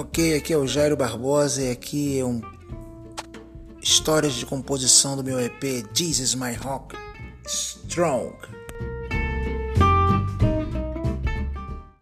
Ok, aqui é o Jairo Barbosa e aqui é um histórias de composição do meu EP Jesus My Rock Strong.